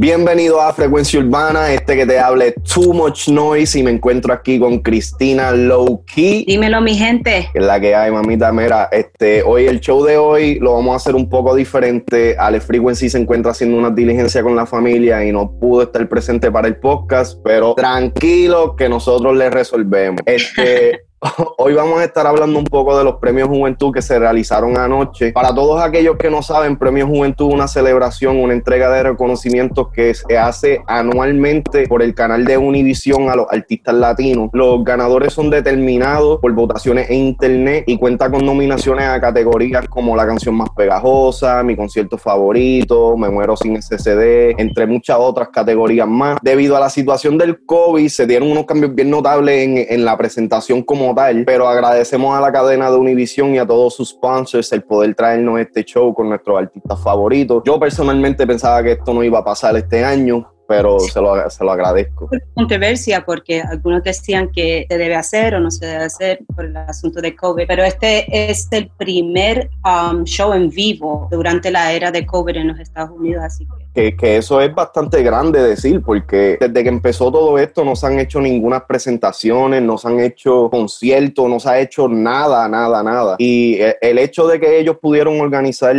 Bienvenido a Frecuencia Urbana, este que te hable Too Much Noise y me encuentro aquí con Cristina Low Key. Dímelo, mi gente. Que es la que hay, mamita. Mira, este, hoy el show de hoy lo vamos a hacer un poco diferente. Ale Frequency se encuentra haciendo una diligencia con la familia y no pudo estar presente para el podcast, pero tranquilo que nosotros le resolvemos. Este. Hoy vamos a estar hablando un poco de los premios Juventud que se realizaron anoche. Para todos aquellos que no saben, Premios Juventud es una celebración, una entrega de reconocimientos que se hace anualmente por el canal de Univision a los artistas latinos. Los ganadores son determinados por votaciones en internet y cuenta con nominaciones a categorías como la canción más pegajosa, mi concierto favorito, Me muero sin SCD, entre muchas otras categorías más. Debido a la situación del COVID, se dieron unos cambios bien notables en, en la presentación como tal, pero agradecemos a la cadena de Univision y a todos sus sponsors el poder traernos este show con nuestros artistas favoritos. Yo personalmente pensaba que esto no iba a pasar este año, pero se lo, se lo agradezco. Controversia porque algunos decían que se debe hacer o no se debe hacer por el asunto de COVID, pero este es el primer um, show en vivo durante la era de COVID en los Estados Unidos, así que... que... eso es bastante grande decir, porque desde que empezó todo esto no se han hecho ninguna presentaciones, no se han hecho conciertos, no se ha hecho nada, nada, nada. Y eh, el hecho de que ellos pudieron organizar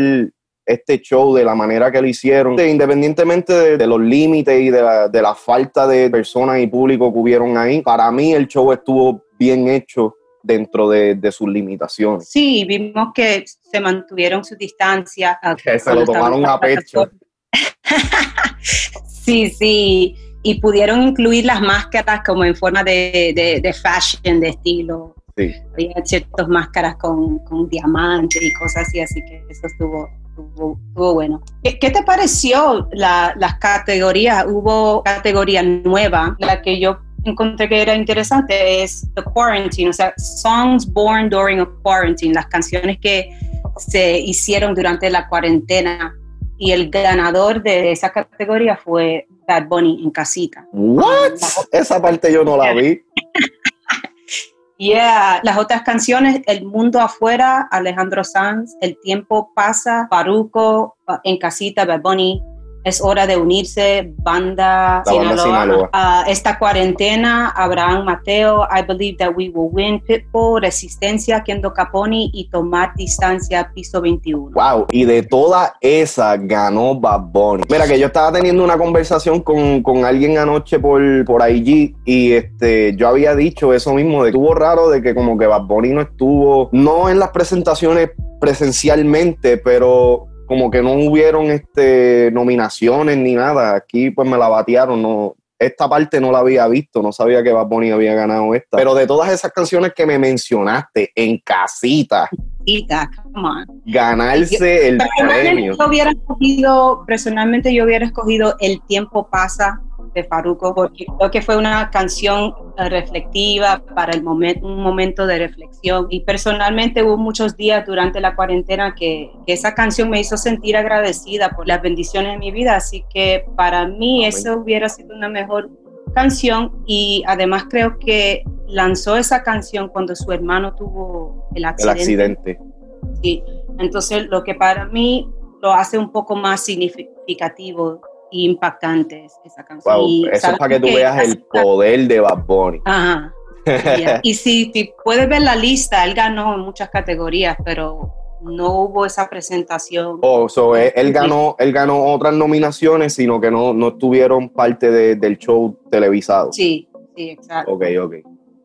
este show de la manera que lo hicieron, independientemente de, los límites y de la, falta de personas y público que hubieron ahí, para mí el show estuvo bien hecho dentro de, sus limitaciones. Sí, vimos que se mantuvieron su distancia. Que se lo tomaron a pecho. sí, sí, y pudieron incluir las máscaras como en forma de, de fashion, de estilo. Sí. Había ciertas máscaras con, con diamantes y cosas así, así que eso estuvo estuvo, bueno. ¿Qué, te pareció las categorías? Hubo categoría nueva, la que yo encontré que era interesante es The Quarantine, o sea, Songs Born During a Quarantine, las canciones que se hicieron durante la cuarentena. Y el ganador de esa categoría fue Bad Bunny en casita. ¿What? Esa parte yo no la vi. Yeah, las otras canciones, El Mundo Afuera, Alejandro Sanz, El Tiempo Pasa, Paruco, En Casita, Bad Bunny, es hora de unirse, banda, Sinaloa. esta cuarentena, Abraham Mateo, I Believe That We Will Win, Pitbull, Resistencia, Kendo Caponi y Tomar Distancia, Piso 21. Wow, y de toda esa ganó Bad Bunny. Mira que yo estaba teniendo una conversación con, con alguien anoche por, por IG y este, yo había dicho eso mismo, de estuvo raro de que como que Bad Bunny no estuvo, no en las presentaciones presencialmente, pero como que no hubieron este, nominaciones ni nada. Aquí pues me la batearon, no, esta parte no la había visto, no sabía que Bad Bunny había ganado esta. Pero de todas esas canciones que me mencionaste, en casita, ganarse el premio. Yo hubiera escogido, personalmente yo hubiera escogido El tiempo pasa de Faruco, porque creo que fue una canción eh, reflectiva para el momento, un momento de reflexión. Y personalmente hubo muchos días durante la cuarentena que, esa canción me hizo sentir agradecida por las bendiciones de mi vida, así que para mí eso hubiera sido una mejor canción y además creo que lanzó esa canción cuando su hermano tuvo el accidente. El accidente. Sí, entonces lo que para mí lo hace un poco más significativo impactantes esa canción. eso es para que tú veas el poder de Bad Bunny. Ajá. y si, puedes ver la lista, él ganó en muchas categorías, pero no hubo esa presentación. Oh, so él, ganó, él ganó otras nominaciones, sino que no, no estuvieron parte del show televisado. Sí, sí, exacto. Ok, ok.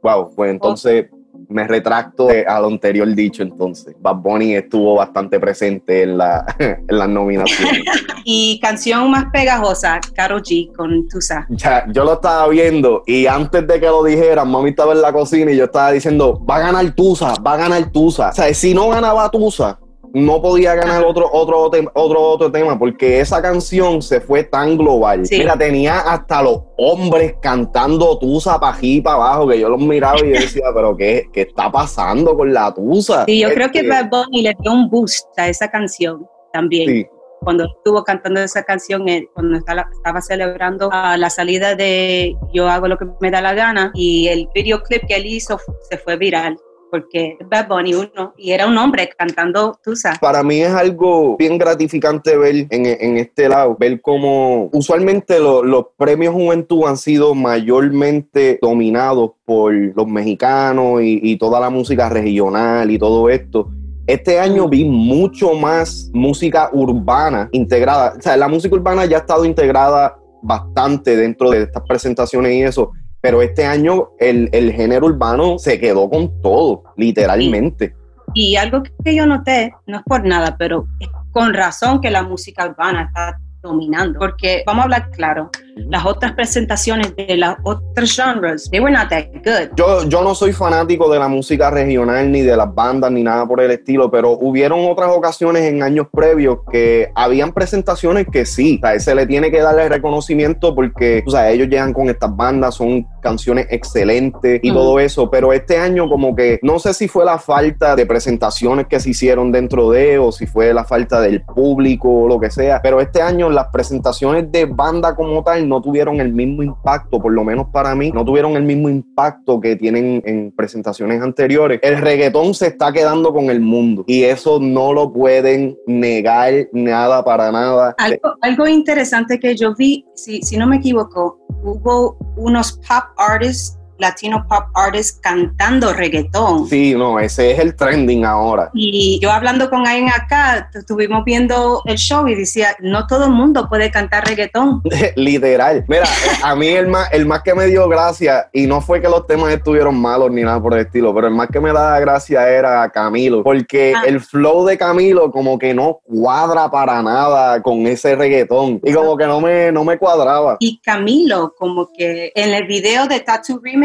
Wow, pues entonces me retracto a lo anterior dicho entonces. Bad Bunny estuvo bastante presente en, la, en las nominaciones. y canción más pegajosa, Karol G con Tusa. Ya, yo lo estaba viendo y antes de que lo dijeran, mami estaba en la cocina y yo estaba diciendo, va a ganar Tusa, va a ganar Tusa. O sea, si no ganaba Tusa, no podía ganar otro, otro, otro, otro tema porque esa canción se fue tan global. Mira, tenía hasta los hombres cantando tusa para aquí para abajo, que yo los miraba y decía, pero qué, ¿qué está pasando con la tusa? Sí, yo creo que Bad Bunny le dio un boost a esa canción también. Cuando estuvo cantando esa canción, eh, cuando estaba, celebrando la salida de Yo hago lo que me da la gana y el videoclip que él hizo se fue viral porque Bad Bunny uno, y era un hombre cantando Tusa. Para mí es algo bien gratificante ver en, este lado, ver cómo usualmente los premios Juventud han sido mayormente dominados por los mexicanos y, y toda la música regional y todo esto. Este año vi mucho más música urbana integrada. O sea, la música urbana ya ha estado integrada bastante dentro de estas presentaciones y eso, pero este año el, género urbano se quedó con todo, literalmente. Y, algo que yo noté, no es por nada, pero con razón que la música urbana está dominando, porque vamos a hablar claro, las otras presentaciones de las otras genres, they were not that good. Yo, yo no soy fanático de la música regional ni de las bandas ni nada por el estilo, pero hubieron otras ocasiones en años previos que habían presentaciones que sí, o sea, se le tiene que darle reconocimiento porque, o sea, ellos llegan con estas bandas, son canciones excelentes y todo eso, pero este año como que no sé si fue la falta de presentaciones que se hicieron dentro de o si fue la falta del público o lo que sea, pero este año las presentaciones de banda como tal no tuvieron el mismo impacto, por lo menos para mí, no tuvieron el mismo impacto que tienen en presentaciones anteriores. El reggaetón se está quedando con el mundo y eso no lo pueden negar nada para nada. Algo, algo interesante que yo vi, si, si no me equivoco, hubo unos pop artists latino pop artists cantando reggaetón. Sí, no, ese es el trending ahora. Y yo hablando con alguien acá, estuvimos viendo el show y decía, no todo el mundo puede cantar reggaetón. Literal. Mira, a mí el más, el más que me dio gracia, y no fue que los temas estuvieron malos ni nada por el estilo, pero el más que me daba gracia era Camilo, porque ah. el flow de Camilo como que no cuadra para nada con ese reggaetón. Y como que no me, no me cuadraba. Y Camilo, como que en el video de Tattoo Remix,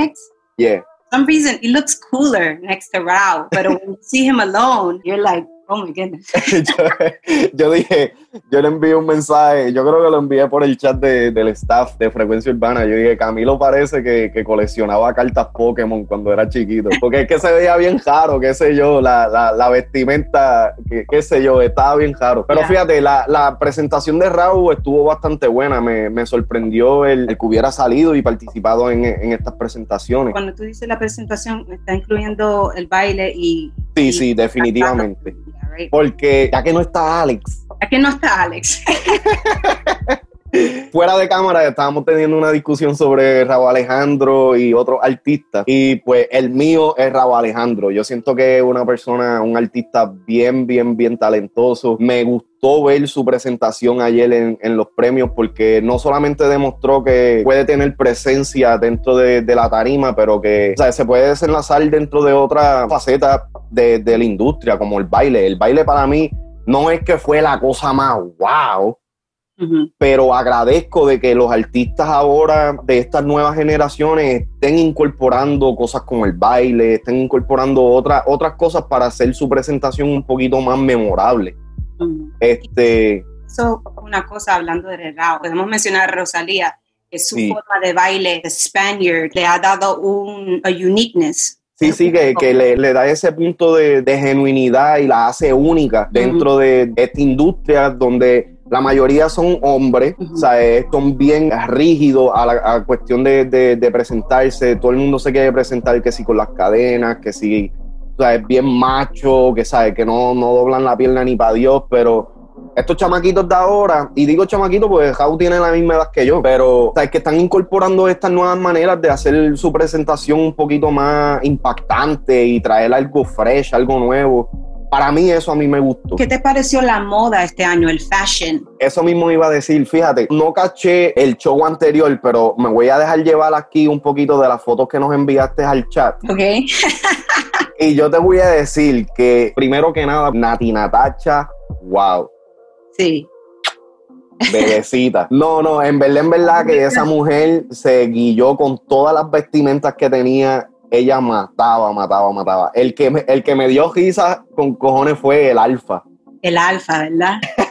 Yeah. For some reason, he looks cooler next to Rao, but when you see him alone, you're like, Oh my goodness. yo, dije, yo le envié un mensaje, yo creo que lo envié por el chat del staff de Frecuencia Urbana. Yo dije, Camilo parece que, coleccionaba cartas Pokémon cuando era chiquito. Porque es que se veía bien raro, qué sé yo, la, vestimenta, qué, sé yo, estaba bien raro. Pero fíjate, la, presentación de Raúl estuvo bastante buena. Me, sorprendió el, que hubiera salido y participado en, estas presentaciones. Cuando tú dices la presentación, está incluyendo el baile y. Sí, sí, definitivamente. Porque ya que no está Alex. Ya que no está Alex. Fuera de cámara estábamos teniendo una discusión sobre Raúl Alejandro y otros artistas. Y pues el mío es Raúl Alejandro. Yo siento que es una persona, un artista bien, bien, bien talentoso. Me gustó ver su presentación ayer en, los premios porque no solamente demostró que puede tener presencia dentro de, la tarima, pero que se puede desenlazar dentro de otra faceta de, de la industria, como el baile. El baile para mí no es que fue la cosa más wow, pero agradezco de que los artistas ahora de estas nuevas generaciones estén incorporando cosas como el baile, estén incorporando otras otras cosas para hacer su presentación un poquito más memorable. Este. Eso, una cosa hablando de Rao, podemos mencionar a Rosalía, que su forma de baile, de Spaniard, le ha dado un uniqueness Sí, sí, que, le, da ese punto de, genuinidad y la hace única dentro de, esta industria donde la mayoría son hombres, o sea, son bien rígidos a la cuestión de, presentarse, todo el mundo se quiere presentar que sí con las cadenas, que sí, o sea, es bien macho, que sabe, que no, no doblan la pierna ni para Dios, pero estos chamaquitos de ahora, y digo chamaquitos porque Jau tiene la misma edad que yo, pero es que están incorporando estas nuevas maneras de hacer su presentación un poquito más impactante y traer algo fresh, algo nuevo. Para mí eso a mí me gustó. ¿Qué te pareció la moda este año, el fashion? Eso mismo iba a decir, fíjate, no caché el show anterior, pero me voy a dejar llevar aquí un poquito de las fotos que nos enviaste al chat. Ok. y yo te voy a decir que, primero que nada, Nati Natacha, wow Sí. Bebecita. No, no, en verdad, en verdad que esa mujer se guilló con todas las vestimentas que tenía. Ella mataba, mataba, mataba. El que me, el que me dio risa con cojones fue el alfa. El alfa, ¿verdad?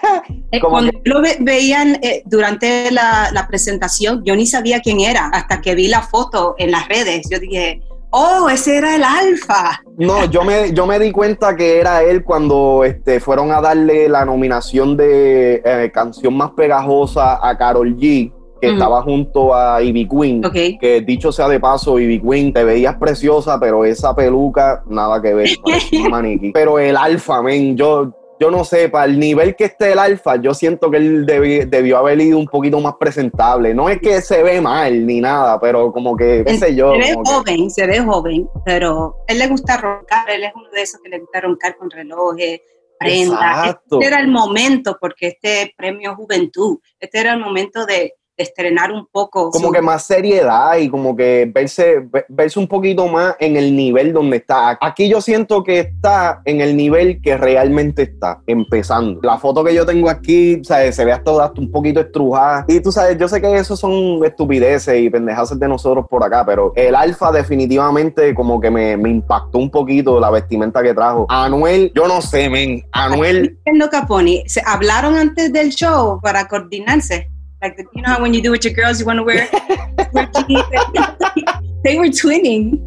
Eh, cuando lo veían eh, durante la, la presentación, yo ni sabía quién era hasta que vi la foto en las redes. Yo dije, Oh, ese era el alfa. No, yo me, yo me di cuenta que era él cuando este, fueron a darle la nominación de eh, canción más pegajosa a Carol G. que estaba junto a Ivy Queen. Que dicho sea de paso, Ivy Queen, te veías preciosa, pero esa peluca, nada que ver. maniquí. Pero el alfa, men, yo, yo no sé, para el nivel que esté el alfa, yo siento que él debió haber ido un poquito más presentable. No es que se ve mal ni nada, pero como que, qué sé yo. Se ve joven, se ve joven, pero él le gusta roncar, él es uno de esos que le gusta roncar con relojes, prendas. Este era el momento, porque este premio Juventud, este era el momento de estrenar un poco. Como que más seriedad y como que verse, verse un poquito más en el nivel donde está. Aquí yo siento que está en el nivel que realmente está, empezando. La foto que yo tengo aquí, ¿sabes? se ve hasta, un poquito estrujada. Y tú sabes, yo sé que eso son estupideces y pendejadas de nosotros por acá, pero el alfa definitivamente como que me, me impactó un poquito la vestimenta que trajo. Anuel, yo no sé, men. Anuel. No Caponi, ¿se hablaron antes del show para coordinarse? Like, the, you know how when you do with your girls, you want to wear, they were twinning.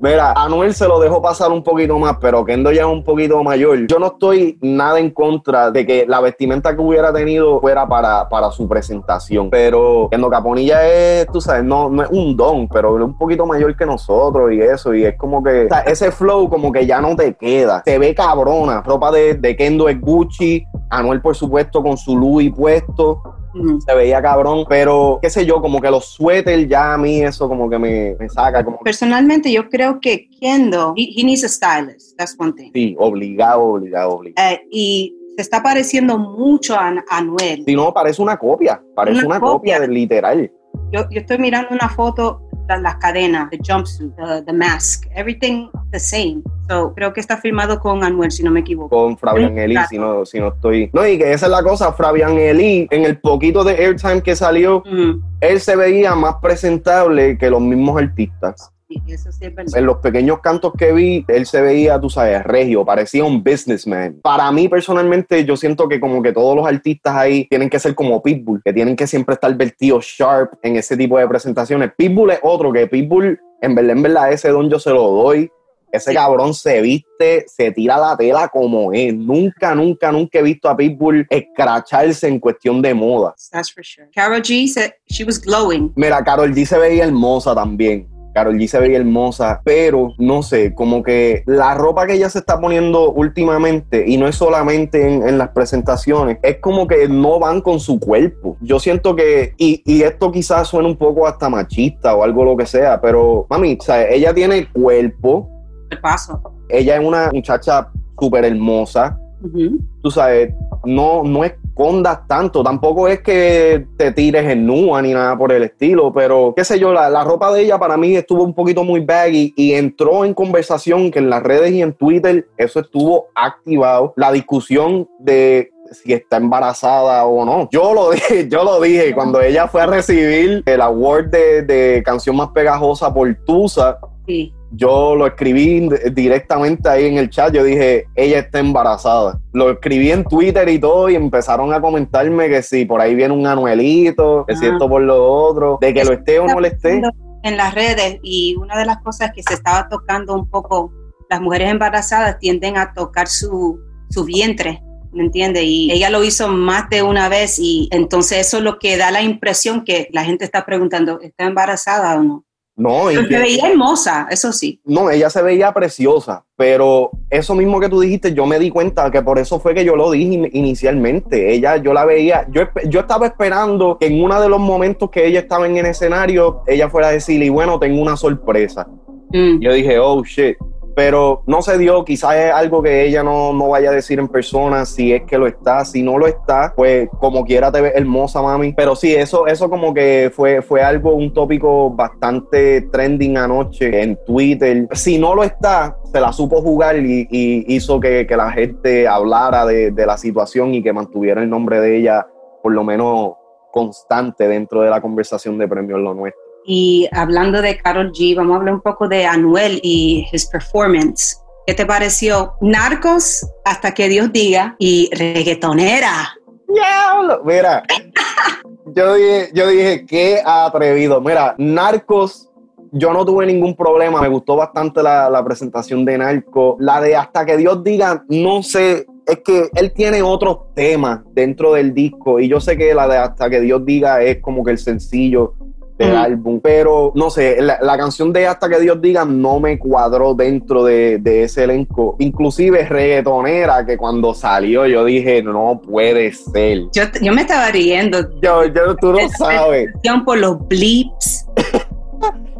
Mira, Anuel se lo dejó pasar un poquito más, pero Kendo ya es un poquito mayor. Yo no estoy nada en contra de que la vestimenta que hubiera tenido fuera para, para su presentación. Pero Kendo Caponilla es, tú sabes, no, no es un don, pero es un poquito mayor que nosotros y eso. Y es como que ese flow como que ya no te queda. Se ve cabrona. Ropa de, de Kendo es Gucci. Anuel, por supuesto, con su Louis puesto se veía cabrón, pero qué sé yo, como que los suéter ya a mí eso como que me, me saca. Como Personalmente yo creo que Kendo, he, needs a stylist, that's one thing. Sí, obligado, obligado, obligado. Eh, y se está pareciendo mucho a, Anuel. Sí, no, parece una copia, parece una, copia. de literal. Yo, yo estoy mirando una foto las cadenas, the jumpsuit, the, the, mask, everything the same. So, creo que está firmado con Anuel, si no me equivoco. Con Fabian Eli, si no, si no estoy. No, y que esa es la cosa, Fabian Eli, en el poquito de airtime que salió, él se veía más presentable que los mismos artistas. En los pequeños cantos que vi, él se veía, tú sabes, regio, parecía un businessman. Para mí, personalmente, yo siento que como que todos los artistas ahí tienen que ser como Pitbull, que tienen que siempre estar vestidos sharp en ese tipo de presentaciones. Pitbull es otro, que Pitbull, en verdad, en verdad, ese don yo se lo doy. Ese cabrón se viste, se tira la tela como es. Nunca, nunca, nunca he visto a Pitbull escracharse en cuestión de moda. That's for sure. Carol G said she was glowing. Mira, Carol G se veía hermosa también. Carol G se veía hermosa, pero no sé, como que la ropa que ella se está poniendo últimamente, y no es solamente en, las presentaciones, es como que no van con su cuerpo. Yo siento que, y, y esto quizás suena un poco hasta machista o algo lo que sea, pero mami, ella tiene cuerpo. El paso. Ella es una muchacha súper hermosa. Tú sabes, no, no es escondas tanto. Tampoco es que te tires en nua ni nada por el estilo, pero qué sé yo, la, ropa de ella para mí estuvo un poquito muy baggy y entró en conversación que en las redes y en Twitter eso estuvo activado. La discusión de si está embarazada o no. Yo lo dije, yo lo dije cuando ella fue a recibir el award de, de canción más pegajosa por Tusa. Sí yo lo escribí directamente ahí en el chat. Yo dije, ella está embarazada. Lo escribí en Twitter y todo, y empezaron a comentarme que si por ahí viene un anuelito, que si esto por lo otro, de que lo esté o no le esté. En las redes, y una de las cosas que se estaba tocando un poco, las mujeres embarazadas tienden a tocar su, su vientre. ¿me entiende? Y ella lo hizo más de una vez y entonces eso es lo que da la impresión que la gente está preguntando, ¿está embarazada o no? No, se veía hermosa, eso sí. No, ella se veía preciosa, pero eso mismo que tú dijiste, yo me di cuenta que por eso fue que yo lo dije inicialmente. Ella, yo la veía, yo, yo estaba esperando que en uno de los momentos que ella estaba en el escenario, ella fuera a decirle, y bueno, tengo una sorpresa. Mm. Yo dije, oh shit pero no se dio, quizás es algo que ella no, no, vaya a decir en persona, si es que lo está, si no lo está, pues como quiera te ve hermosa, mami. Pero sí, eso, eso como que fue, fue algo, un tópico bastante trending anoche en Twitter. Si no lo está, se la supo jugar y, hizo que, que, la gente hablara de, de la situación y que mantuviera el nombre de ella por lo menos constante dentro de la conversación de premios Lo Nuestro. Y hablando de Carol G, vamos a hablar un poco de Anuel y his performance. ¿Qué te pareció? Narcos, hasta que Dios diga, y reggaetonera. Mira, yo dije, yo dije, qué atrevido. Mira, Narcos, yo no tuve ningún problema. Me gustó bastante la, la presentación de Narcos. La de hasta que Dios diga, no sé es que él tiene otros temas dentro del disco y yo sé que la de Hasta que Dios diga es como que el sencillo del álbum, pero no sé, la, canción de Hasta que Dios diga no me cuadró dentro de, ese elenco, inclusive reggaetonera que cuando salió yo dije no puede ser. Yo, yo me estaba riendo. Yo, yo tú lo sabes. Por los blips.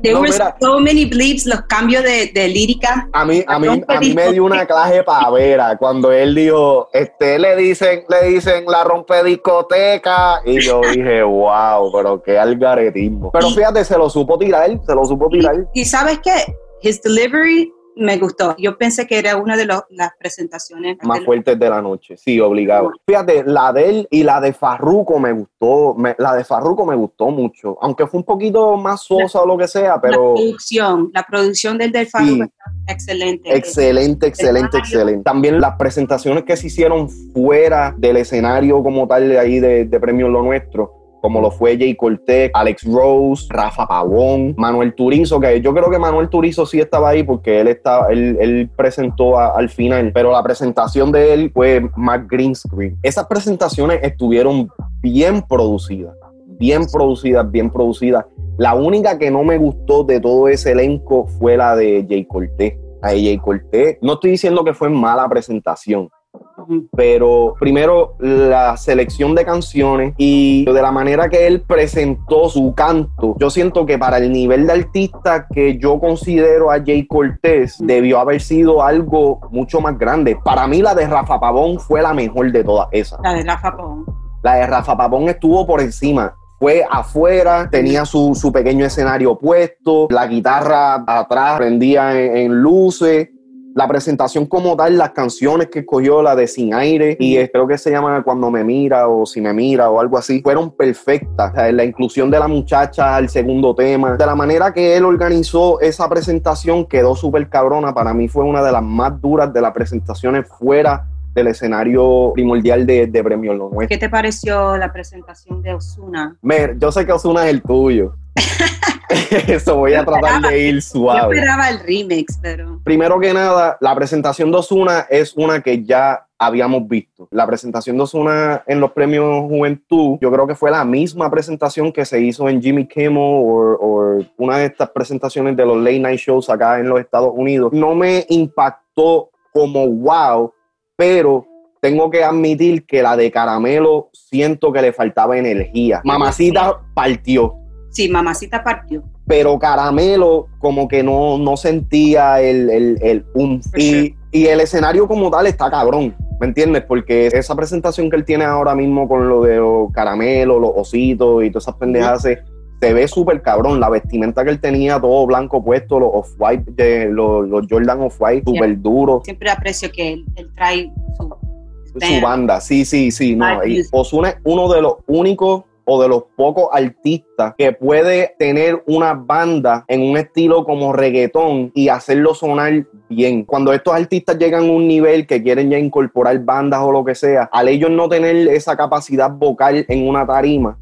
There were so many bleeps, los cambios de, de lírica. A mí, a mí, a mí me dio una clase pavera cuando él dijo, este, le dicen, le dicen la rompe discoteca. Y yo dije, wow, pero qué algaretismo. Pero fíjate, se lo supo tirar, se lo supo tirar. Y, y sabes qué, his delivery me gustó. Yo pensé que era una de las presentaciones más fuertes de la noche. Sí, obligado. Fíjate, la de él y la de Farruko me gustó. la de Farruko me gustó mucho. Aunque fue un poquito más sosa o lo que sea, pero. La producción, la producción del del Farruko excelente. Excelente, excelente, excelente. También las presentaciones que se hicieron fuera del escenario como tal de ahí de, de Premio Lo Nuestro como lo fue Jay Cortez, Alex Rose, Rafa Pavón, Manuel Turizo, que yo creo que Manuel Turizo sí estaba ahí porque él estaba, él, presentó al final, pero la presentación de él fue más green screen. Esas presentaciones estuvieron bien producidas, bien producidas, bien producidas. La única que no me gustó de todo ese elenco fue la de Jay Cortez. A no estoy diciendo que fue mala presentación, pero primero la selección de canciones y de la manera que él presentó su canto, yo siento que para el nivel de artista que yo considero a Jay Cortés debió haber sido algo mucho más grande. Para mí la de Rafa Pavón fue la mejor de todas esas. La de Rafa Pavón. La de Rafa Pavón estuvo por encima fue afuera, tenía su, pequeño escenario puesto, la guitarra atrás prendía en luces, la presentación como tal, las canciones que escogió, la de Sin Aire y creo que se llama Cuando me mira o Si me mira o algo así, fueron perfectas. la inclusión de la muchacha al segundo tema, de la manera que él organizó esa presentación quedó súper cabrona. Para mí fue una de las más duras de las presentaciones fuera del escenario primordial de, de Premio Lo ¿Qué te pareció la presentación de Osuna? yo sé que Osuna es el tuyo. Eso voy a tratar de ir suave. Yo esperaba el remix, pero. Primero que nada, la presentación de Osuna es una que ya habíamos visto. La presentación de Osuna en los premios Juventud, yo creo que fue la misma presentación que se hizo en Jimmy Kimmel o una de estas presentaciones de los late night shows acá en los Estados Unidos. No me impactó como wow, pero tengo que admitir que la de Caramelo siento que le faltaba energía. Mamacita partió Sí, mamacita partió. Pero Caramelo como que no, no sentía el, el, el y, y, el escenario como tal está cabrón, ¿me entiendes? Porque esa presentación que él tiene ahora mismo con lo de los caramelos, los ositos y todas esas pendejas, se, ve súper cabrón. La vestimenta que él tenía, todo blanco puesto, los off-white, los, los, Jordan off-white, súper duros. Siempre aprecio que él, trae su, su banda. Sí, sí, sí. No. Y Osuna es uno de los únicos o de los pocos artistas que puede tener una banda en un estilo como reggaetón y hacerlo sonar bien. Cuando estos artistas llegan a un nivel que quieren ya incorporar bandas o lo que sea, al ellos no tener esa capacidad vocal en una tarima,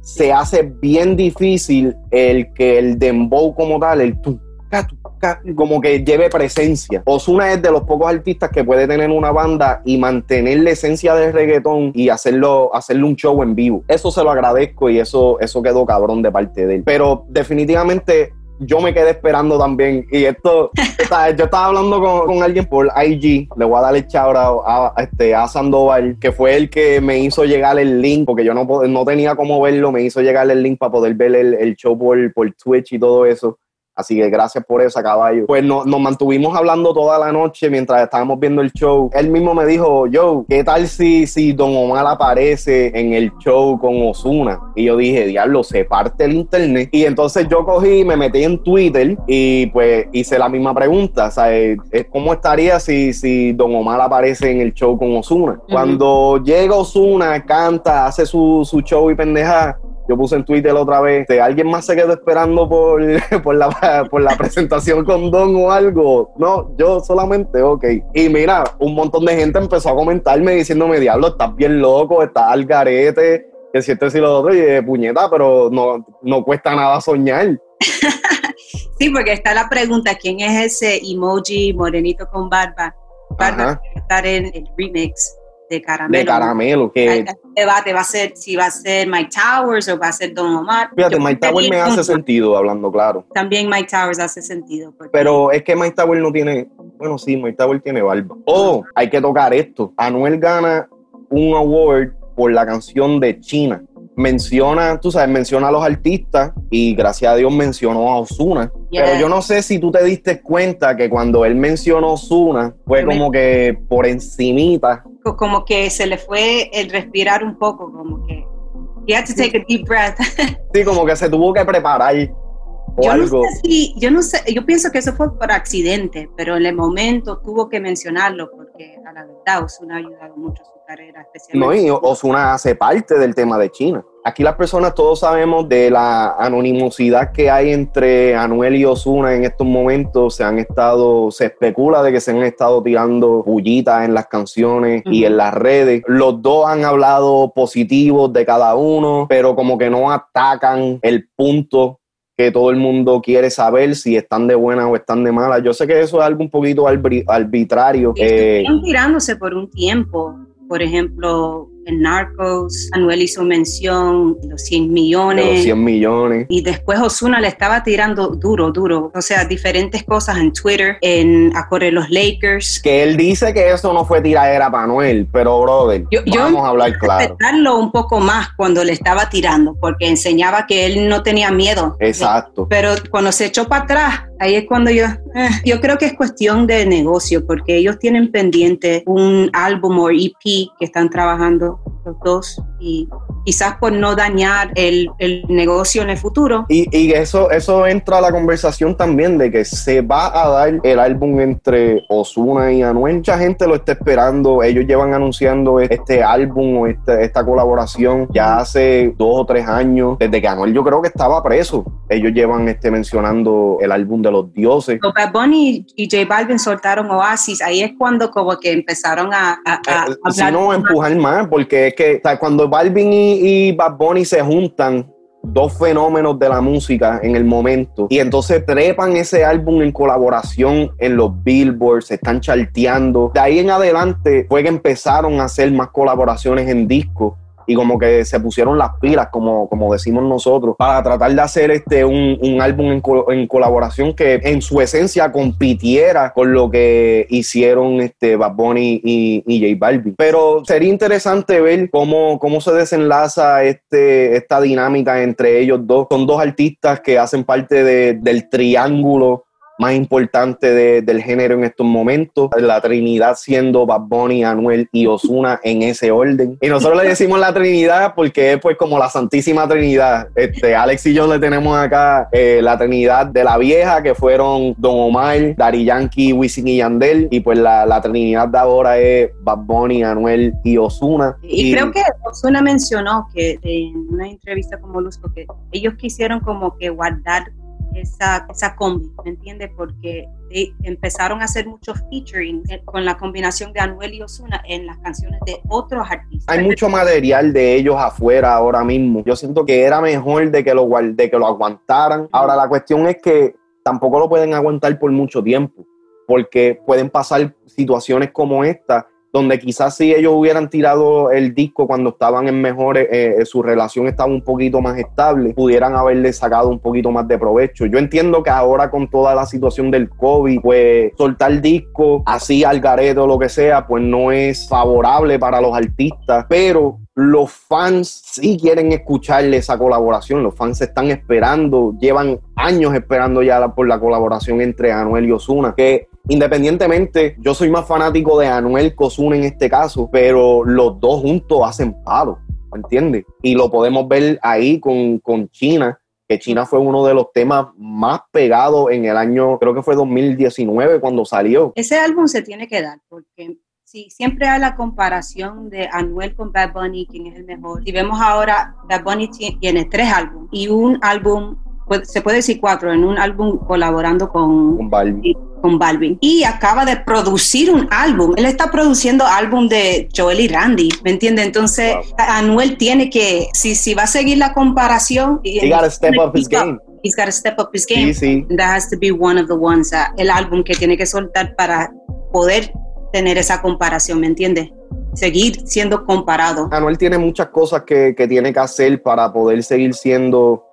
se hace bien difícil el que el dembow como tal, el tu, como que lleve presencia. Osuna es de los pocos artistas que puede tener una banda y mantener la esencia del reggaetón y hacerlo, hacerle un show en vivo. Eso se lo agradezco y eso, eso quedó cabrón de parte de él. Pero definitivamente yo me quedé esperando también. Y esto, yo estaba hablando con, alguien por IG, le voy a dar el chao a, este, a Sandoval, que fue el que me hizo llegar el link, porque yo no, no tenía cómo verlo, me hizo llegar el link para poder ver el, el show por, por Twitch y todo eso. Así que gracias por eso, caballo. Pues nos mantuvimos hablando toda la noche mientras estábamos viendo el show. Él mismo me dijo, yo, ¿qué tal si, si Don Omar aparece en el show con Osuna? Y yo dije, diablo, se parte el internet. Y entonces yo cogí, me metí en Twitter y pues hice la misma pregunta. O sea, ¿cómo estaría si, si Don Omar aparece en el show con Osuna? Cuando llega Osuna, canta, hace su, su show y pendeja, yo puse en Twitter otra vez, ¿alguien más se quedó esperando por, por, la, por la presentación con Don o algo? No, yo solamente, ok. Y mira, un montón de gente empezó a comentarme diciéndome, diablo, estás bien loco, estás al garete, que si esto y lo otro, y puñeta, pero no, no cuesta nada soñar. sí, porque está la pregunta, ¿quién es ese emoji morenito con barba? va a estar en el remix de Caramelo. De Caramelo, que... Hay debate, va a ser si va a ser Mike Towers o va a ser Don Omar. Fíjate, Mike Towers me hace sentido, hablando claro. También Mike Towers hace sentido. Pero es que Mike Towers no tiene... Bueno, sí, Mike Towers tiene barba. Oh, hay que tocar esto. Anuel gana un award por la canción de China menciona, tú sabes, menciona a los artistas y gracias a Dios mencionó a Osuna. Pero yo no sé si tú te diste cuenta que cuando él mencionó Osuna fue como que por encimita. Como que se le fue el respirar un poco, como que he had to take a deep breath. sí, como que se tuvo que preparar. O yo algo. no sé si, yo no sé, yo pienso que eso fue por accidente, pero en el momento tuvo que mencionarlo porque a la verdad Osuna ha ayudado mucho carrera No, y Osuna hace parte del tema de China. Aquí las personas todos sabemos de la anonimosidad que hay entre Anuel y Osuna en estos momentos. Se han estado, se especula de que se han estado tirando bullitas en las canciones y en las redes. Los dos han hablado positivos de cada uno, pero como que no atacan el punto que todo el mundo quiere saber si están de buena o están de mala. Yo sé que eso es algo un poquito arbitrario. Están tirándose por un tiempo por ejemplo, en Narcos, Anuel hizo mención los 100 millones. los 100 millones. Y después Osuna le estaba tirando duro, duro. O sea, diferentes cosas en Twitter, en a correr los Lakers. Que él dice que eso no fue tiradera para Anuel, pero brother, vamos a hablar claro. respetarlo un poco más cuando le estaba tirando, porque enseñaba que él no tenía miedo. Exacto. Pero cuando se echó para atrás, ahí es cuando yo, eh, yo creo que es cuestión de negocio, porque ellos tienen pendiente un álbum o EP que están trabajando you. Los dos y quizás por no dañar el, el negocio en el futuro. Y, y, eso, eso entra a la conversación también de que se va a dar el álbum entre Osuna y Anuel. Mucha gente lo está esperando. Ellos llevan anunciando este álbum o este, esta colaboración ya hace dos o tres años, desde que Anuel yo creo que estaba preso. Ellos llevan este, mencionando el álbum de los dioses. Bad Bunny y J Balvin soltaron Oasis. Ahí es cuando como que empezaron a, a, a eh, hablar. no, empujar más, porque que cuando Balvin y y, Bad Bunny se juntan, dos fenómenos de la música en el momento y entonces trepan ese álbum en colaboración en los billboards, se están charteando. De ahí en adelante fue que empezaron a hacer más colaboraciones en discos y como que se pusieron las pilas, como, como decimos nosotros, para tratar de hacer este un, un álbum en, en, colaboración que en su esencia compitiera con lo que hicieron este Bad Bunny y, J Balvin. Pero sería interesante ver cómo, cómo se desenlaza este, esta dinámica entre ellos dos. Son dos artistas que hacen parte de, del triángulo más importante del género en estos momentos. La Trinidad siendo Bad Bunny, Anuel y Osuna en ese orden. Y nosotros le decimos la Trinidad porque es pues como la Santísima Trinidad. Este, Alex y yo le tenemos acá eh, la Trinidad de la vieja que fueron Don Omar, Dari Yankee, Wisin y Yandel. Y pues la, la Trinidad de ahora es Bad Bunny, Anuel y Osuna. Y, creo que Osuna mencionó que en una entrevista con Molusco que ellos quisieron como que guardar esa, combi, ¿me entiendes? Porque empezaron a hacer muchos featuring eh, con la combinación de Anuel y Osuna en las canciones de otros artistas. Hay mucho material de ellos afuera ahora mismo. Yo siento que era mejor de que lo, de que lo aguantaran. Ahora la cuestión es que tampoco lo pueden aguantar por mucho tiempo, porque pueden pasar situaciones como esta donde quizás si ellos hubieran tirado el disco cuando estaban en mejores, eh, eh, su relación estaba un poquito más estable, pudieran haberle sacado un poquito más de provecho. Yo entiendo que ahora con toda la situación del COVID, pues soltar disco así al gareto o lo que sea, pues no es favorable para los artistas, pero los fans sí quieren escucharle esa colaboración, los fans están esperando, llevan años esperando ya por la colaboración entre Anuel y Osuna, que independientemente, yo soy más fanático de Anuel que Osuna en este caso, pero los dos juntos hacen palo, ¿entiendes? Y lo podemos ver ahí con, con China, que China fue uno de los temas más pegados en el año, creo que fue 2019 cuando salió. Ese álbum se tiene que dar porque Sí, siempre hay la comparación de Anuel con Bad Bunny, quién es el mejor. Si vemos ahora, Bad Bunny tiene tres álbumes y un álbum, se puede decir cuatro, en un álbum colaborando con, con Balvin. Con Balvin. Y acaba de producir un álbum. Él está produciendo álbum de Joel y Randy, ¿me entiende? Entonces, Anuel tiene que, si, si va a seguir la comparación... He got to step up his game. He's got to step up his game. Sí, sí. That has to be one of the ones, el álbum que tiene que soltar para poder tener esa comparación, ¿me entiendes? Seguir siendo comparado. Anuel tiene muchas cosas que, que tiene que hacer para poder seguir siendo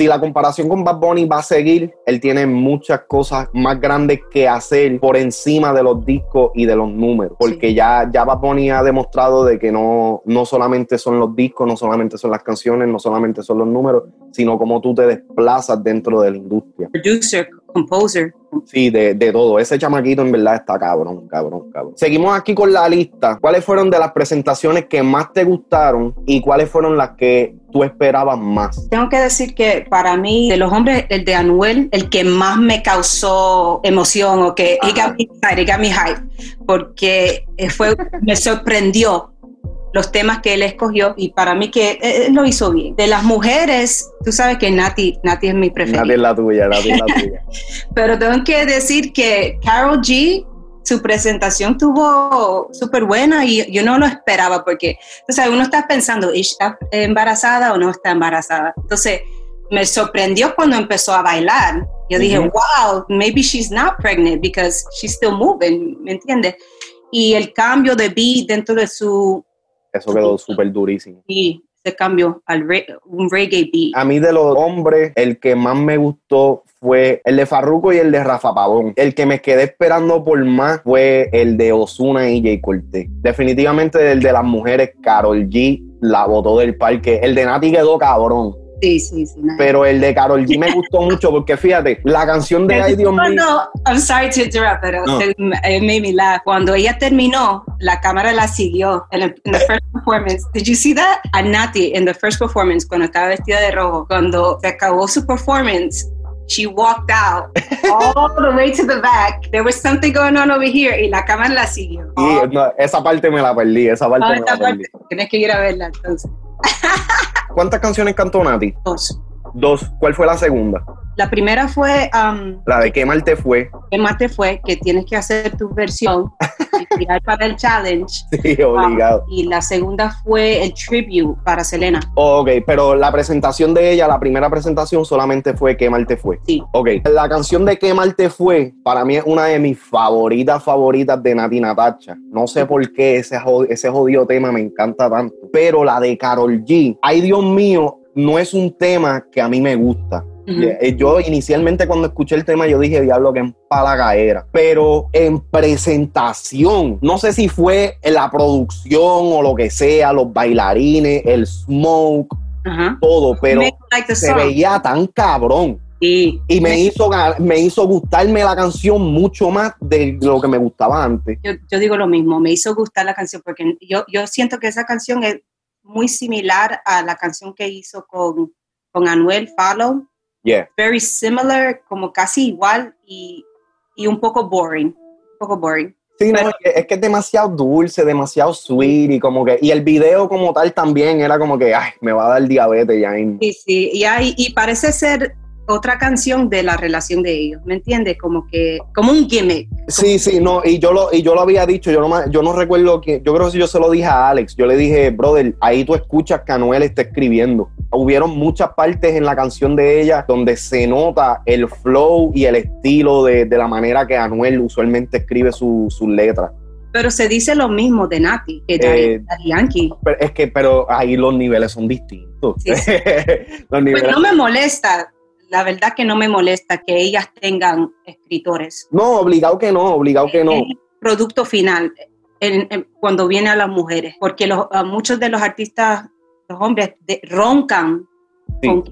si la comparación con Bad Bunny va a seguir, él tiene muchas cosas más grandes que hacer por encima de los discos y de los números, porque ya, ya Bad Bunny ha demostrado de que no, no solamente son los discos, no solamente son las canciones, no solamente son los números, sino cómo tú te desplazas dentro de la industria. Producer, composer. Sí, de, de, todo. Ese chamaquito en verdad está cabrón, cabrón, cabrón. Seguimos aquí con la lista. ¿Cuáles fueron de las presentaciones que más te gustaron y cuáles fueron las que tú esperabas más? Tengo que decir que para mí, de los hombres, el de Anuel, el que más me causó emoción o que he got me hype, porque fue, me sorprendió los temas que él escogió y para mí que eh, él lo hizo bien. De las mujeres, tú sabes que Nati, Nati es mi preferida. Nati es la tuya, Nati es la tuya. Pero tengo que decir que Carol G, su presentación tuvo súper buena y yo no lo esperaba porque, tú sabes, uno está pensando, ¿está embarazada o no está embarazada? Entonces, me sorprendió cuando empezó a bailar. Yo dije, wow, maybe she's not pregnant because she's still moving, ¿me entiendes? Y el cambio de beat dentro de su eso quedó súper durísimo. Sí, se cambió al un reggae beat. A mí de los hombres, el que más me gustó fue el de Farruko y el de Rafa Pavón. El que me quedé esperando por más fue el de Osuna y Jay Cortez. Definitivamente el de las mujeres, Carol G la botó del parque. El de Nati quedó cabrón. Sí, sí, sí. Pero el de Carol G me gustó mucho porque fíjate, la canción de Ay Dios mío. I'm sorry to interrupt, pero it made me laugh. Cuando ella terminó, la cámara la siguió en el the first performance. Did you see that? A Nati in the first performance, cuando estaba vestida de rojo, cuando se acabó su performance, she walked out all the way to the back. There was something going on over here y la cámara la siguió. Y no, esa parte me la perdí, esa parte me la perdí. Tienes que ir a verla entonces. ¿Cuántas canciones cantó Nati? Dos. Dos. ¿Cuál fue la segunda? La primera fue... Um, la de Qué mal te fue. Qué mal te fue, que tienes que hacer tu versión para el challenge. Sí, obligado. Um, y la segunda fue el tribute para Selena. ok, pero la presentación de ella, la primera presentación solamente fue Qué mal te fue. Sí. Ok, la canción de Qué mal te fue, para mí es una de mis favoritas, favoritas de Nati Natacha. No sé por qué ese, ese jodido tema me encanta tanto. Pero la de Carol G, ay Dios mío, no es un tema que a mí me gusta. Eh, yo inicialmente cuando escuché el tema yo dije, diablo, que empalaga era. Pero en presentación, no sé si fue en la producción o lo que sea, los bailarines, el smoke, todo, pero se veía tan cabrón. Y, me, hizo, me hizo gustarme la canción mucho más de lo que me gustaba antes. Yo, digo lo mismo, me hizo gustar la canción porque yo, yo siento que esa canción es muy similar a la canción que hizo con, con Anuel Follow. Yeah. Very similar, como casi igual y, y un poco boring. Un poco boring. Sí, no, es que es demasiado dulce, demasiado sweet y como que, y el video como tal también era como que, ay, me va a dar diabetes ya. Sí, sí, y, hay, y parece ser otra canción de la relación de ellos, ¿me entiendes? Como que, como un gimmick. Sí, sí, no, y yo lo, y yo lo había dicho, yo no, yo no recuerdo que, yo creo que si yo se lo dije a Alex, yo le dije, brother, ahí tú escuchas que Anuel está escribiendo. Hubieron muchas partes en la canción de ella donde se nota el flow y el estilo de, la manera que Anuel usualmente escribe sus letras. Pero se dice lo mismo de Nati, que de eh, Yankee. Pero es que, pero ahí los niveles son distintos. los niveles... Pues no me molesta la verdad que no me molesta que ellas tengan escritores. No, obligado que no, obligado que no. El producto final, cuando viene a las mujeres, porque los, muchos de los artistas, los hombres, roncan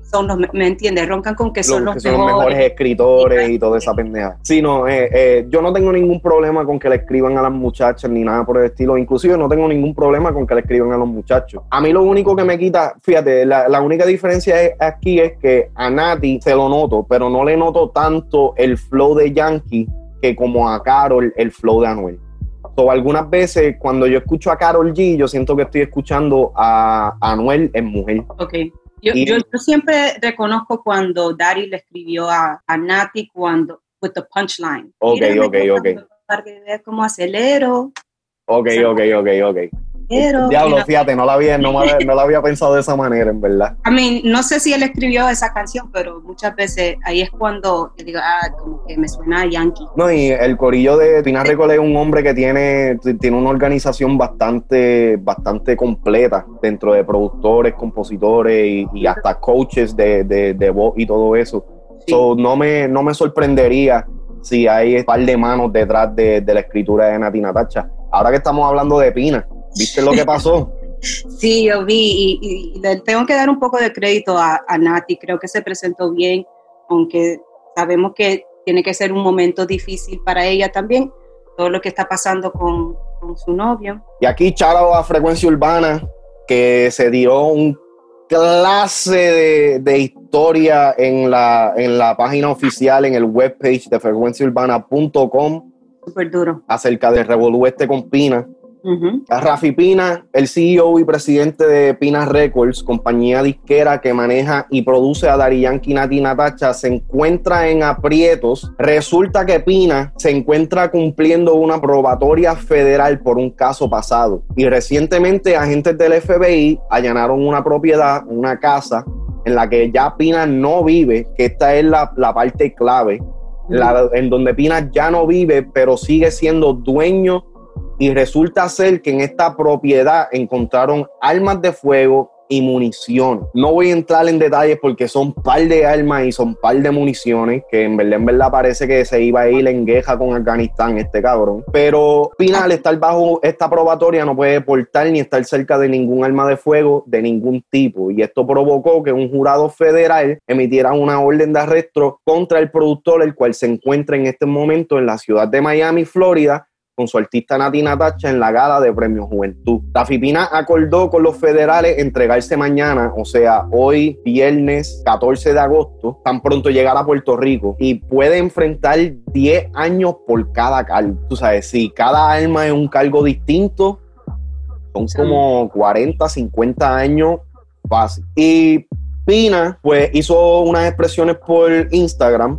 son los, ¿me entiendes? Roncan con que son, los, mejores. escritores y toda esa pendeja. Sí, no, eh, eh, yo no tengo ningún problema con que le escriban a las muchachas ni nada por el estilo. Inclusive no tengo ningún problema con que le escriban a los muchachos. A mí lo único que me quita, fíjate, la, única diferencia aquí es que a Nati se lo noto, pero no le noto tanto el flow de Yankee que como a Carol el flow de Anuel. O algunas veces cuando yo escucho a Carol G, yo siento que estoy escuchando a Anuel en mujer. Ok. Yo, yo, siempre reconozco cuando Dari le escribió a, a Nati cuando, with the punchline. Ok, ok, ok. Para que cómo acelero. Ok, ok, ok, ok. Pero, Diablo, fíjate, no la, había, no, no la había pensado de esa manera, en verdad. A mí, no sé si él escribió esa canción, pero muchas veces ahí es cuando yo digo, ah, como que me suena a Yankee. No, y el corillo de Pina Record es un hombre que tiene, tiene una organización bastante, bastante completa dentro de productores, compositores y, hasta coaches de, de, voz y todo eso. no, me, no me sorprendería si hay un par de manos detrás de, de la escritura de Nati Natacha. Ahora que estamos hablando de Pina, ¿Viste lo que pasó? Sí, yo vi y, le tengo que dar un poco de crédito a, Nati, creo que se presentó bien, aunque sabemos que tiene que ser un momento difícil para ella también, todo lo que está pasando con, su novio. Y aquí charo a Frecuencia Urbana, que se dio un clase de, historia en la, en la página oficial, en el webpage de frecuenciaurbana.com. Súper duro. Acerca de Revolú este con Pina Rafi Pina, el CEO y presidente de Pina Records, compañía disquera que maneja y produce a Dari Yankee Nati Natacha, se encuentra en aprietos. Resulta que Pina se encuentra cumpliendo una probatoria federal por un caso pasado. Y recientemente agentes del FBI allanaron una propiedad, una casa, en la que ya Pina no vive, que esta es la, parte clave, en donde Pina ya no vive, pero sigue siendo dueño y resulta ser que en esta propiedad encontraron armas de fuego y munición. No voy a entrar en detalles porque son par de armas y son par de municiones que en verdad, parece que se iba a ir en guerra con Afganistán este cabrón. Pero Pina al estar bajo esta probatoria no puede portar ni estar cerca de ningún arma de fuego de ningún tipo. Y esto provocó que un jurado federal emitiera una orden de arresto contra el productor, el cual se encuentra en este momento en la ciudad de Miami, Florida, con su artista Nati Natacha en la gala de Premio Juventud. La Fipina acordó con los federales entregarse mañana, o sea, hoy viernes 14 de agosto, tan pronto llegar a Puerto Rico y puede enfrentar 10 años por cada cargo. Tú sabes, si cada alma es un cargo distinto, son como 40, 50 años fácil. Y Pina, pues, hizo unas expresiones por Instagram.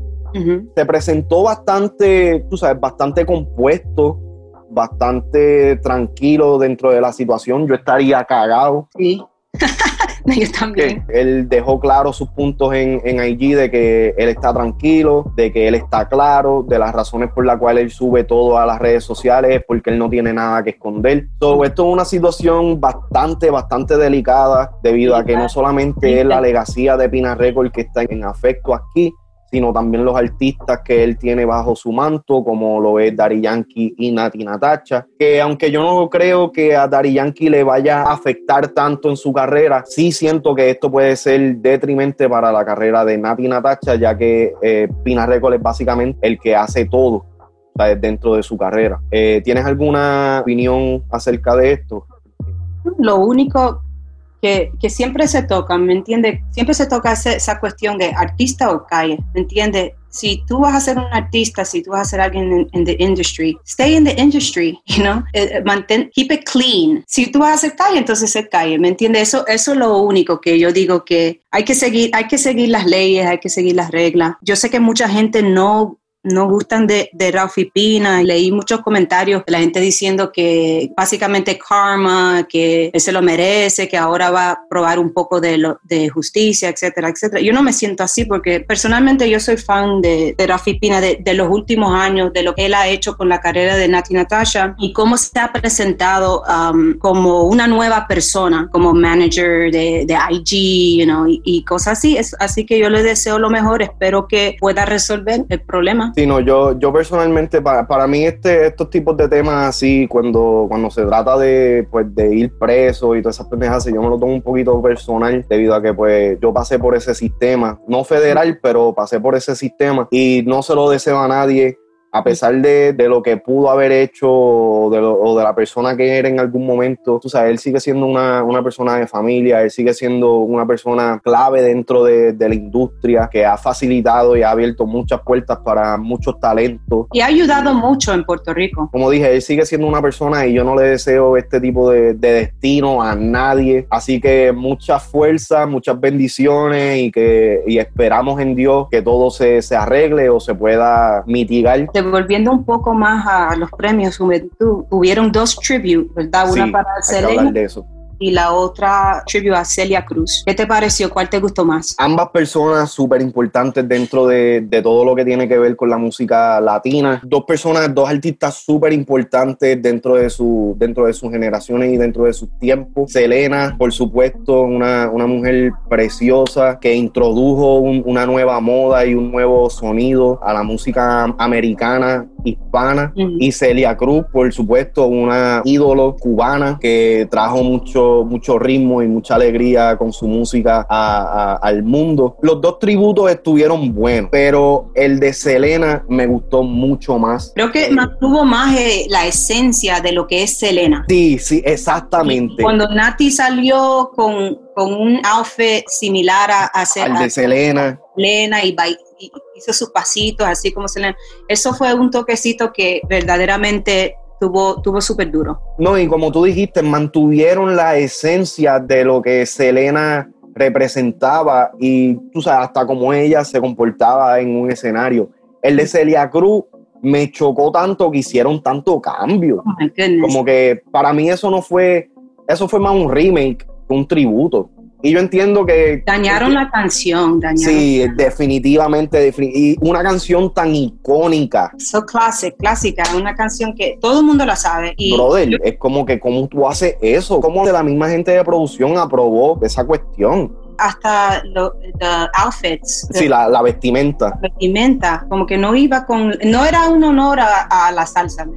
Se presentó bastante, tú sabes, bastante compuesto bastante tranquilo dentro de la situación. Yo estaría cagado. Sí. Yo también. Él dejó claro sus puntos en, en IG de que él está tranquilo, de que él está claro, de las razones por las cuales él sube todo a las redes sociales, porque él no tiene nada que esconder. todo esto es una situación bastante, bastante delicada, debido a que no solamente es la legacía de Pina Record que está en afecto aquí, sino también los artistas que él tiene bajo su manto, como lo es Dari Yankee y Nati Natacha, que aunque yo no creo que a Dari Yankee le vaya a afectar tanto en su carrera, sí siento que esto puede ser detrimente para la carrera de Nati Natacha, ya que eh, Pina Record es básicamente el que hace todo dentro de su carrera. Eh, ¿Tienes alguna opinión acerca de esto? Lo único que, que, siempre se toca, ¿me entiendes? Siempre se toca esa, cuestión de artista o calle, ¿me entiendes? Si tú vas a ser un artista, si tú vas a ser alguien en the industry, stay in the industry, you know? Eh, eh, mantén, keep it clean. Si tú vas a ser calle, entonces ser calle, ¿me entiendes? Eso, eso es lo único que yo digo que hay que seguir, hay que seguir las leyes, hay que seguir las reglas. Yo sé que mucha gente no no gustan de, de Ralphie Pina. Leí muchos comentarios de la gente diciendo que básicamente karma, que él se lo merece, que ahora va a probar un poco de, lo, de justicia, etcétera, etcétera. Yo no me siento así porque personalmente yo soy fan de, de Rafi Pina de, de, los últimos años, de lo que él ha hecho con la carrera de Nati Natasha y cómo se ha presentado um, como una nueva persona, como manager de, de IG, you know, y, y cosas así. Es, así que yo le deseo lo mejor, espero que pueda resolver el problema Sí, no, yo, yo personalmente, para, para mí este, estos tipos de temas así, cuando, cuando se trata de, pues, de ir preso y todas esas pendejas, yo me lo tomo un poquito personal debido a que pues yo pasé por ese sistema, no federal, pero pasé por ese sistema y no se lo deseo a nadie a pesar de, lo que pudo haber hecho o de, la persona que era en algún momento, tú sabes, él sigue siendo una, persona de familia, él sigue siendo una persona clave dentro de, la industria que ha facilitado y ha abierto muchas puertas para muchos talentos. Y ha ayudado mucho en Puerto Rico. Como dije, él sigue siendo una persona y yo no le deseo este tipo de, destino a nadie. Así que mucha fuerza, muchas bendiciones y que y esperamos en Dios que todo se, se arregle o se pueda mitigar devolviendo un poco más a los premios Juventud, hubieron dos tributes, ¿verdad? Una para Selena. Y la otra tribute a Celia Cruz. ¿Qué te pareció? ¿Cuál te gustó más? Ambas personas súper importantes dentro de, de, todo lo que tiene que ver con la música latina. Dos personas, dos artistas súper importantes dentro de, su, dentro de sus generaciones y dentro de sus tiempos. Selena, por supuesto, una, una mujer preciosa que introdujo una nueva moda y un nuevo sonido a la música americana hispana. Y Celia Cruz, por supuesto, una ídolo cubana que trajo mucho mucho, ritmo y mucha alegría con su música al mundo. Los dos tributos estuvieron buenos, pero el de Selena me gustó mucho más. Creo que mantuvo más eh, la esencia de lo que es Selena. Sí, sí, exactamente. cuando Nati salió con, con un outfit similar a, a, al de Selena. Selena y, y hizo sus pasitos así como Selena. Eso fue un toquecito que verdaderamente tuvo, tuvo súper duro. No, y como tú dijiste, mantuvieron la esencia de lo que Selena representaba y tú sabes, hasta como ella se comportaba en un escenario. El de Celia Cruz me chocó tanto que hicieron tanto cambio. Oh como que para mí eso no fue, eso fue más un remake un tributo. Y yo entiendo que... Dañaron la canción. Dañaron sí, definitivamente. y una canción tan icónica. So classic, clásica. Una canción que todo el mundo la sabe. Y Brother, es como que cómo tú haces eso. Cómo la misma gente de producción aprobó esa cuestión hasta los outfits. Sí, la, la, vestimenta. vestimenta, como que no iba con, no era un honor a, a la salsa.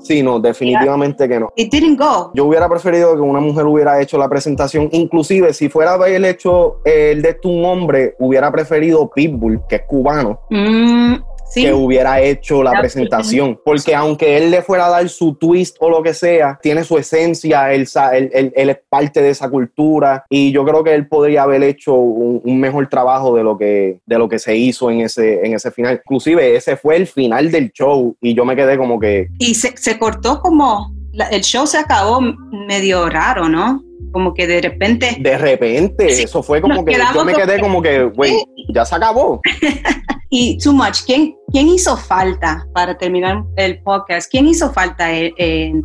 Sí, no, definitivamente que no. It didn't go. Yo hubiera preferido que una mujer hubiera hecho la presentación, inclusive si fuera el hecho el de un hombre, hubiera preferido Pitbull, que es cubano. Mm, que hubiera hecho la, presentación. Porque aunque él le fuera a dar su twist o lo que sea, tiene su esencia, él, él, es parte de esa cultura y yo creo que él podría haber hecho un, mejor trabajo de lo que, de lo que se hizo en ese, en ese final. Inclusive ese fue el final del show y yo me quedé como que... Y se, se cortó como... el show se acabó medio raro, ¿no? Como que de repente. De repente, eso fue como que yo me quedé como que, güey, ya se acabó. y too much. ¿Quién, ¿Quién hizo falta para terminar el podcast? ¿Quién hizo falta en,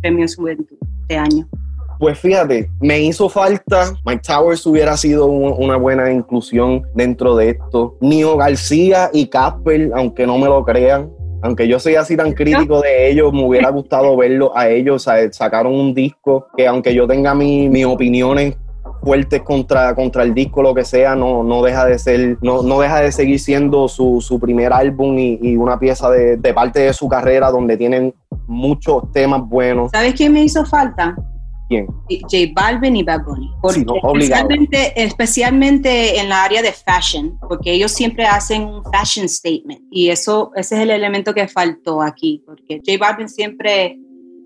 Premio Juventud este año? Pues fíjate, me hizo falta, Mike Towers hubiera sido una buena inclusión dentro de esto. Nio García y Casper, aunque no me lo crean, aunque yo soy así tan crítico de ellos, me hubiera gustado verlo a ellos. sacaron un disco que aunque yo tenga mis opiniones fuertes contra, contra el disco, lo que sea, no, no deja de ser, no, no deja de seguir siendo su, su primer álbum y, una pieza de, de, parte de su carrera donde tienen muchos temas buenos. ¿Sabes qué me hizo falta? ¿Quién? J Balvin y Bad Bunny. especialmente, especialmente en la área de fashion, porque ellos siempre hacen un fashion statement. Y eso ese es el elemento que faltó aquí, porque J Balvin siempre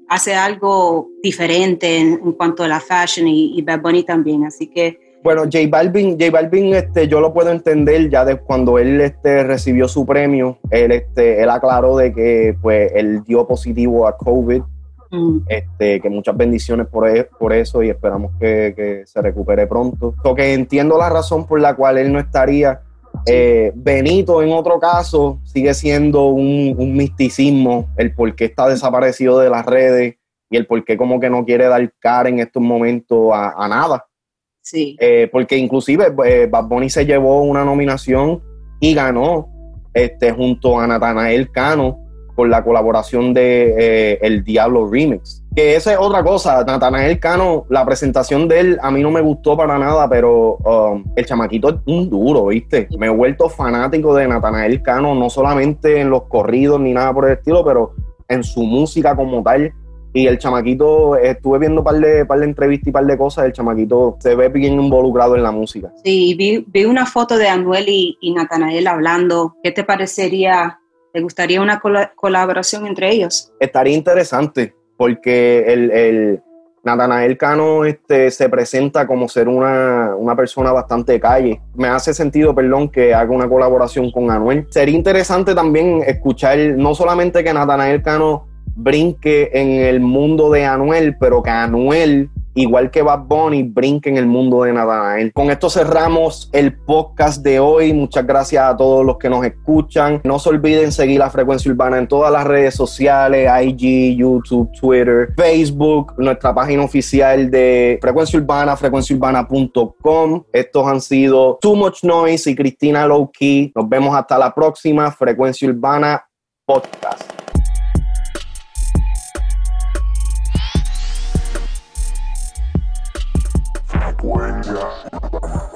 hace algo diferente en, cuanto a la fashion y, Bad Bunny también, así que bueno, J Balvin, J Balvin, este, yo lo puedo entender ya de cuando él este, recibió su premio, él, este, él aclaró de que pues él dio positivo a COVID Mm. Este, que muchas bendiciones por, e, por eso y esperamos que, se recupere pronto. Porque entiendo la razón por la cual él no estaría. Eh, Benito, en otro caso, sigue siendo un, misticismo el por qué está desaparecido de las redes y el por qué como que no quiere dar cara en estos momentos a, nada. Sí. Eh, porque inclusive eh, Bad Bunny se llevó una nominación y ganó este, junto a Natanael Cano la colaboración de eh, El Diablo Remix. Que esa es otra cosa, Natanael Cano, la presentación de él a mí no me gustó para nada, pero um, el chamaquito es un duro, ¿viste? Me he vuelto fanático de Natanael Cano, no solamente en los corridos ni nada por el estilo, pero en su música como tal. Y el chamaquito, estuve viendo un par de, par de entrevistas y par de cosas, el chamaquito se ve bien involucrado en la música. Sí, vi, vi una foto de Anuel y, y Natanael hablando. ¿Qué te parecería ¿Te gustaría una colaboración entre ellos? Estaría interesante, porque el, el Natanael Cano este, se presenta como ser una, persona bastante calle. Me hace sentido, perdón, que haga una colaboración con Anuel. Sería interesante también escuchar no solamente que Natanael Cano brinque en el mundo de Anuel, pero que Anuel igual que Bad Bunny, brinque en el mundo de Natanael. Con esto cerramos el podcast de hoy. Muchas gracias a todos los que nos escuchan. No se olviden seguir la frecuencia urbana en todas las redes sociales, IG, YouTube, Twitter, Facebook, nuestra página oficial de frecuencia urbana, frecuenciaurbana.com. Estos han sido Too Much Noise y Cristina Low Key. Nos vemos hasta la próxima Frecuencia Urbana Podcast. Buen viaje.